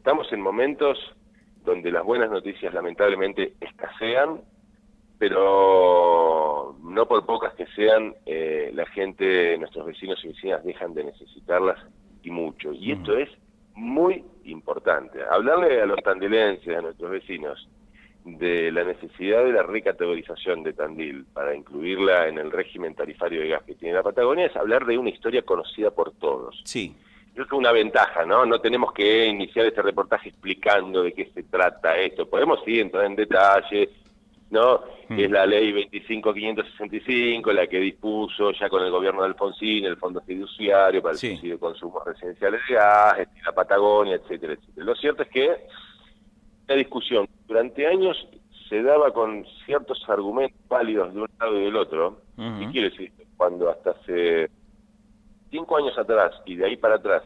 estamos en momentos donde las buenas noticias lamentablemente escasean, pero no por pocas que sean, eh, la gente, nuestros vecinos y vecinas dejan de necesitarlas y mucho. Y esto es muy importante. Hablarle a los tandilenses, a nuestros vecinos, de la necesidad de la recategorización de Tandil para incluirla en el régimen tarifario de gas que tiene la Patagonia es hablar de una historia conocida por todos. Sí. Creo una ventaja, ¿no? No tenemos que iniciar este reportaje explicando de qué se trata esto. Podemos sí entrar en detalle, ¿no? Hmm. Es la ley 25565, la que dispuso ya con el gobierno de Alfonsín el Fondo Fiduciario para el subsidio de consumos residenciales de gas, este, la Patagonia, etcétera, etcétera. Lo cierto es que la discusión durante años se daba con ciertos argumentos válidos de un lado y del otro. ¿Qué quiere decir? Cuando hasta hace cinco años atrás y de ahí para atrás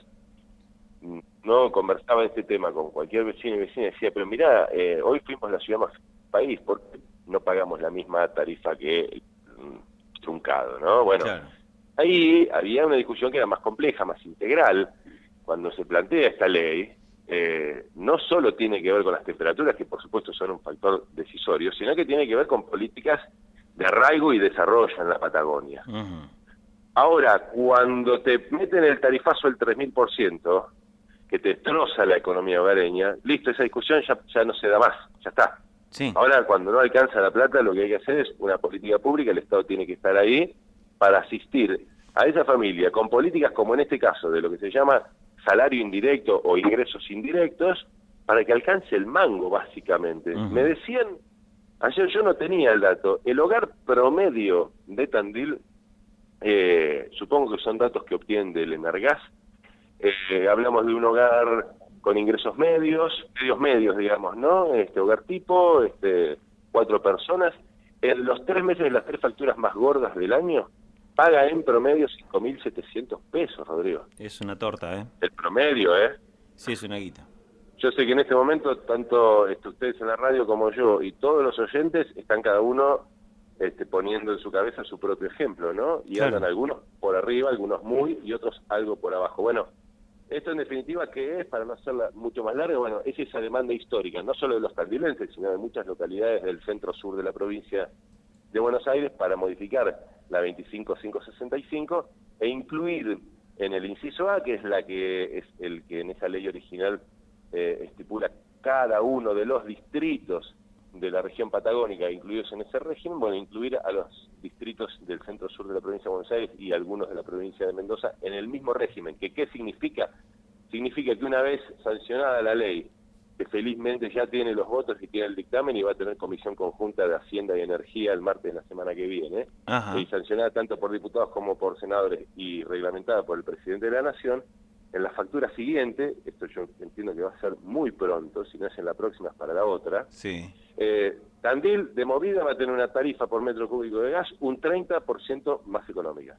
mm, no conversaba este tema con cualquier vecino y vecina, decía, pero mira, eh, hoy fuimos la ciudad más país, porque no pagamos la misma tarifa que el mm, truncado, ¿no? Bueno, ahí había una discusión que era más compleja, más integral. Cuando se plantea esta ley, eh, no solo tiene que ver con las temperaturas, que por supuesto son un factor decisorio, sino que tiene que ver con políticas de arraigo y desarrollo en la Patagonia. Ahora, cuando te meten el tarifazo del 3.000%, que te destroza la economía hogareña, listo, esa discusión ya, ya no se da más, ya está. Ahora, cuando no alcanza la plata, lo que hay que hacer es una política pública, el Estado tiene que estar ahí para asistir a esa familia con políticas como en este caso, de lo que se llama salario indirecto o ingresos indirectos, para que alcance el mango, básicamente. Me decían, ayer yo no tenía el dato, el hogar promedio de Tandil, eh, supongo que son datos que obtienen del Energas, eh, hablamos de un hogar con ingresos medios, medios medios, digamos, ¿no? Este hogar tipo, este, cuatro personas. En los tres meses de las tres facturas más gordas del año, paga en promedio 5.700 pesos, Rodrigo. Es una torta, ¿eh? El promedio, ¿eh? Sí, es una guita. Yo sé que en este momento, tanto este, ustedes en la radio como yo y todos los oyentes están cada uno este, poniendo en su cabeza su propio ejemplo, ¿no? Y andan algunos por arriba, algunos muy y otros algo por abajo. Bueno, esto en definitiva, ¿qué es? Para no hacerla mucho más larga, bueno, es esa demanda histórica, no solo de los tandilenses, sino de muchas localidades del centro sur de la provincia de Buenos Aires para modificar la 25565 e incluir en el inciso A, que es la que es el que en esa ley original eh, estipula cada uno de los distritos de la región patagónica incluidos en ese régimen, bueno, incluir a los distritos del centro sur de la provincia de Buenos Aires y algunos de la provincia de Mendoza en el mismo régimen. ¿Que ¿Qué significa? Significa que una vez sancionada la ley, que felizmente ya tiene los votos y tiene el dictamen y va a tener comisión conjunta de Hacienda y Energía el martes de la semana que viene, y sancionada tanto por diputados como por senadores y reglamentada por el presidente de la Nación, en la factura siguiente, esto yo entiendo que va a ser muy pronto, si no es en la próxima es para la otra, sí. Eh, Tandil de movida va a tener una tarifa por metro cúbico de gas un 30% más económica.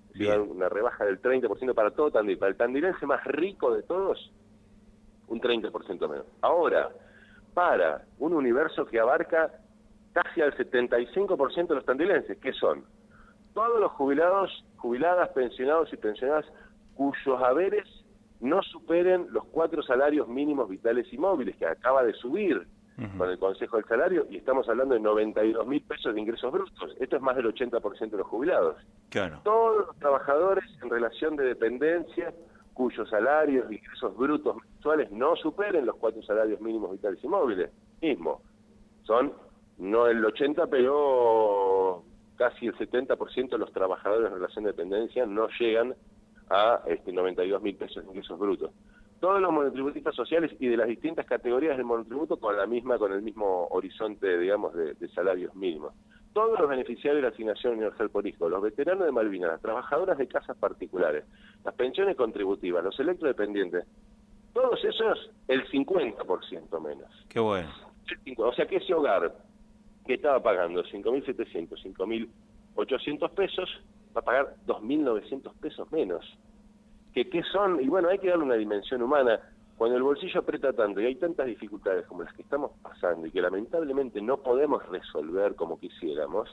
una rebaja del 30% para todo Tandil. Para el tandilense más rico de todos, un 30% menos. Ahora, para un universo que abarca casi al 75% de los tandilenses, que son todos los jubilados, jubiladas, pensionados y pensionadas cuyos haberes no superen los cuatro salarios mínimos vitales y móviles que acaba de subir con el Consejo del Salario y estamos hablando de 92 mil pesos de ingresos brutos. Esto es más del 80% de los jubilados. Claro. Todos los trabajadores en relación de dependencia cuyos salarios e ingresos brutos mensuales no superen los cuatro salarios mínimos vitales y móviles. Mismo. Son no el 80, pero casi el 70% de los trabajadores en relación de dependencia no llegan a este, 92 mil pesos de ingresos brutos. Todos los monotributistas sociales y de las distintas categorías del monotributo con la misma, con el mismo horizonte, digamos, de, salarios mínimos. Todos los beneficiarios de la asignación universal por hijo, los veteranos de Malvinas, las trabajadoras de casas particulares, las pensiones contributivas, los electrodependientes, todos esos el 50% menos. Qué bueno. O sea que ese hogar que estaba pagando 5.700, 5.800 pesos, va a pagar 2.900 pesos menos. ¿Que, ¿Qué son? Y bueno, hay que darle una dimensión humana. Cuando el bolsillo aprieta tanto y hay tantas dificultades como las que estamos pasando y que lamentablemente no podemos resolver como quisiéramos,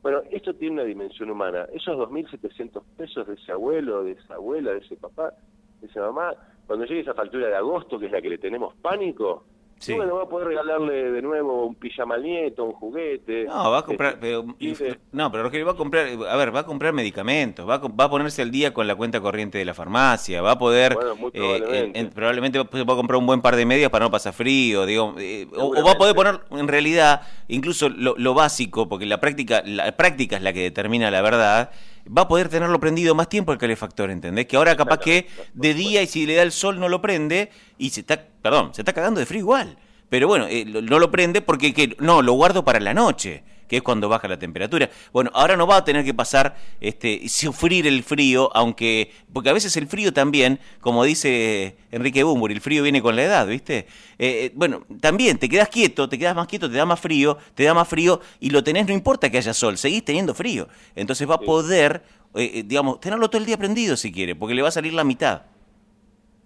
bueno, esto tiene una dimensión humana. Esos 2.700 pesos de ese abuelo, de esa abuela, de ese papá, de esa mamá, cuando llegue esa factura de agosto, que es la que le tenemos pánico, bueno, va a poder regalarle de nuevo un pijama al nieto, un juguete. No, va a comprar, este, pero, no, pero Rogelio va a comprar, a ver, va a comprar medicamentos, va a, va a ponerse al día con la cuenta corriente de la farmacia, va a poder, bueno, eh, probablemente, va a comprar un buen par de medias para no pasar frío, digo, eh, o, va a poder poner, en realidad, incluso lo, básico, porque la práctica, la práctica es la que determina la verdad, va a poder tenerlo prendido más tiempo el calefactor, ¿entendés? Que ahora capaz que de día y si le da el sol no lo prende y se está, perdón, se está cagando de frío igual. Pero bueno, eh, no lo prende porque que, no, lo guardo para la noche que es cuando baja la temperatura. Bueno, ahora no va a tener que pasar, este, sufrir el frío, aunque, porque a veces el frío también, como dice Enrique Bumbur, el frío viene con la edad, ¿viste? Eh, eh, bueno, también te quedas quieto, te quedas más quieto, te da más frío, te da más frío y lo tenés, no importa que haya sol, seguís teniendo frío. Entonces va a poder, eh, digamos, tenerlo todo el día prendido si quiere, porque le va a salir la mitad.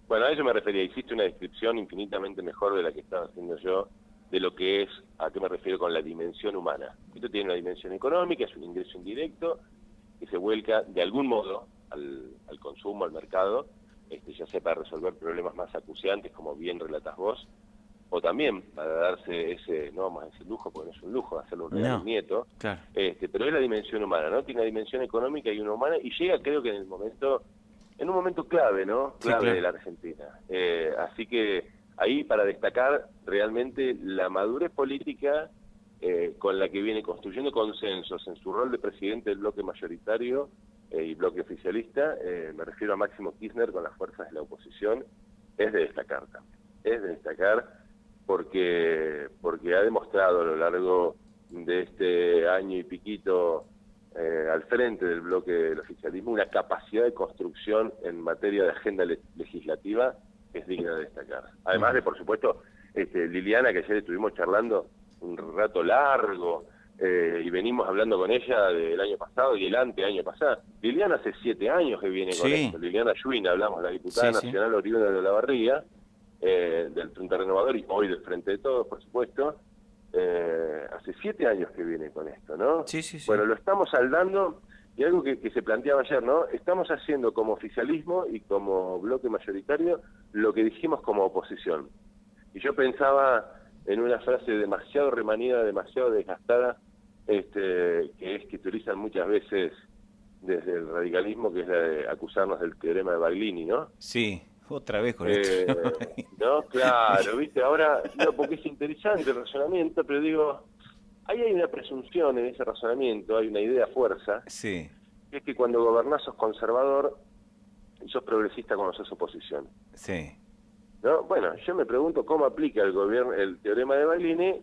Bueno, a eso me refería. Hiciste una descripción infinitamente mejor de la que estaba haciendo yo de lo que es, a qué me refiero con la dimensión humana. Esto tiene una dimensión económica, es un ingreso indirecto que se vuelca de algún modo al, consumo, al mercado, este, ya sea para resolver problemas más acuciantes, como bien relatas vos, o también para darse ese, no vamos a decir lujo, porque no es un lujo hacerlo un regalo nieto, este, pero es la dimensión humana, ¿no? Tiene una dimensión económica y una humana, y llega creo que en el momento, en un momento clave, ¿no? Clave de la Argentina. Eh, así que ahí para destacar realmente la madurez política eh, con la que viene construyendo consensos en su rol de presidente del bloque mayoritario eh, y bloque oficialista, eh, me refiero a Máximo Kirchner con las fuerzas de la oposición, es de destacar también. Es de destacar porque, porque ha demostrado a lo largo de este año y piquito al frente del bloque del oficialismo una capacidad de construcción en materia de agenda legislativa es digna de destacar. Además de, por supuesto, este, Liliana, que ayer estuvimos charlando un rato largo, eh, y venimos hablando con ella del año pasado y el ante año pasado. Liliana hace siete años que viene con esto. Liliana Schwinn, hablamos, la diputada nacional Oriunda de la Barriga, eh, del Frente Renovador y hoy del Frente de Todos, por supuesto. Eh, hace siete años que viene con esto, ¿no? Sí, sí, sí. Bueno, lo estamos saldando y algo que, se planteaba ayer, ¿no? Estamos haciendo como oficialismo y como bloque mayoritario lo que dijimos como oposición. Y yo pensaba en una frase demasiado remanida, demasiado desgastada, este, que es que utilizan muchas veces desde el radicalismo, que es la de acusarnos del teorema de Baglini, ¿no? Sí, otra vez con eh, No, claro, viste, ahora, no, porque es interesante el razonamiento, pero digo, ahí hay una presunción en ese razonamiento, hay una idea fuerza, sí. que es que cuando gobernás sos conservador y sos progresista cuando sos oposición. Sí. ¿No? Bueno, yo me pregunto cómo aplica el gobierno el teorema de Baglini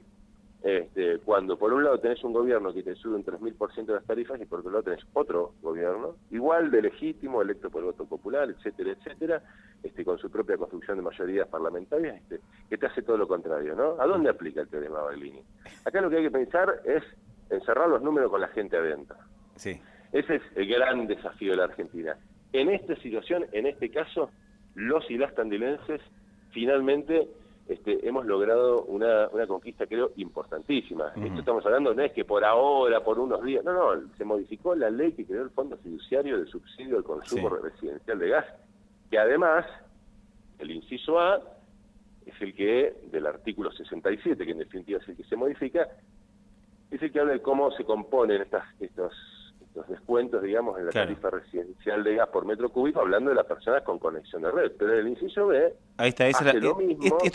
este, cuando por un lado tenés un gobierno que te sube un 3.000% de las tarifas y por otro lado tenés otro gobierno, igual de legítimo, electo por el voto popular, etcétera, etcétera, este, con su propia construcción de mayorías parlamentarias, este, que te hace todo lo contrario, ¿no? ¿A dónde aplica el teorema Baglini? Acá lo que hay que pensar es encerrar los números con la gente adentro. Sí. Ese es el gran desafío de la Argentina. En esta situación, en este caso, los y las tandilenses finalmente este, hemos logrado una, una conquista, creo, importantísima. Esto estamos hablando no es que por ahora, por unos días, no, no, se modificó la ley que creó el Fondo Fiduciario de Subsidio al Consumo Residencial de Gas, que además, el inciso A, es el que, del artículo 67, que en definitiva es el que se modifica, es el que habla de cómo se componen estas, estos los descuentos, digamos, en la tarifa residencial de gas por metro cúbico, hablando de las personas con conexión de red. Pero el inciso B Ahí está, esto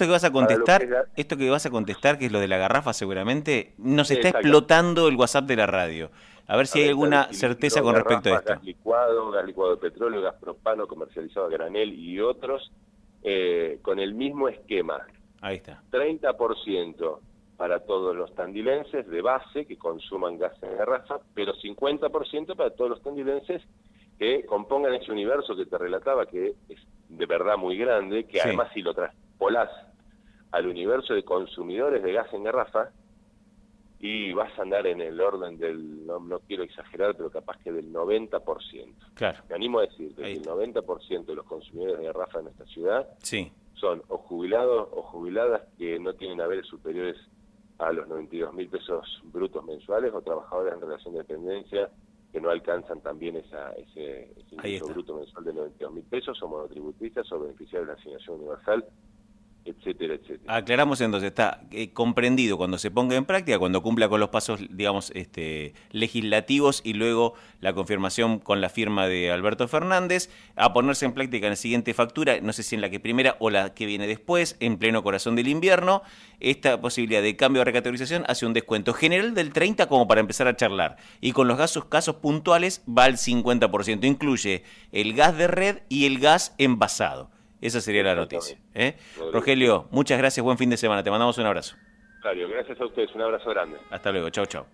que vas a contestar, esto que vas a contestar, que es lo de la garrafa seguramente, nos está explotando el WhatsApp de la radio. A ver si hay alguna certeza con respecto a esto. Gas licuado, gas licuado de petróleo, gas propano comercializado a granel y otros, eh, con el mismo esquema. Ahí está. 30% para todos los tandilenses de base que consuman gas en garrafa, pero 50% para todos los tandilenses que compongan ese universo que te relataba, que es de verdad muy grande, que además si lo traspolás al universo de consumidores de gas en garrafa, y vas a andar en el orden del, no, quiero exagerar, pero capaz que del 90%. Claro. Me animo a decir que el 90% de los consumidores de garrafa en esta ciudad sí. son o jubilados o jubiladas que no tienen haberes superiores a los 92 mil pesos brutos mensuales o trabajadores en relación de dependencia que no alcanzan también esa, ese, ingreso bruto mensual de 92 mil pesos, o monotributistas o beneficiarios de la asignación universal etcétera, etcétera. Aclaramos entonces, está eh, comprendido cuando se ponga en práctica, cuando cumpla con los pasos, digamos, este, legislativos y luego la confirmación con la firma de Alberto Fernández, a ponerse en práctica en la siguiente factura, no sé si en la que primera o la que viene después, en pleno corazón del invierno, esta posibilidad de cambio de recategorización hace un descuento general del 30 como para empezar a charlar, y con los gasos, casos puntuales va al 50%, incluye el gas de red y el gas envasado. Esa sería la noticia. ¿eh? Rogelio, muchas gracias, buen fin de semana. Te mandamos un abrazo. Claro, gracias a ustedes, un abrazo grande. Hasta luego, chao, chao.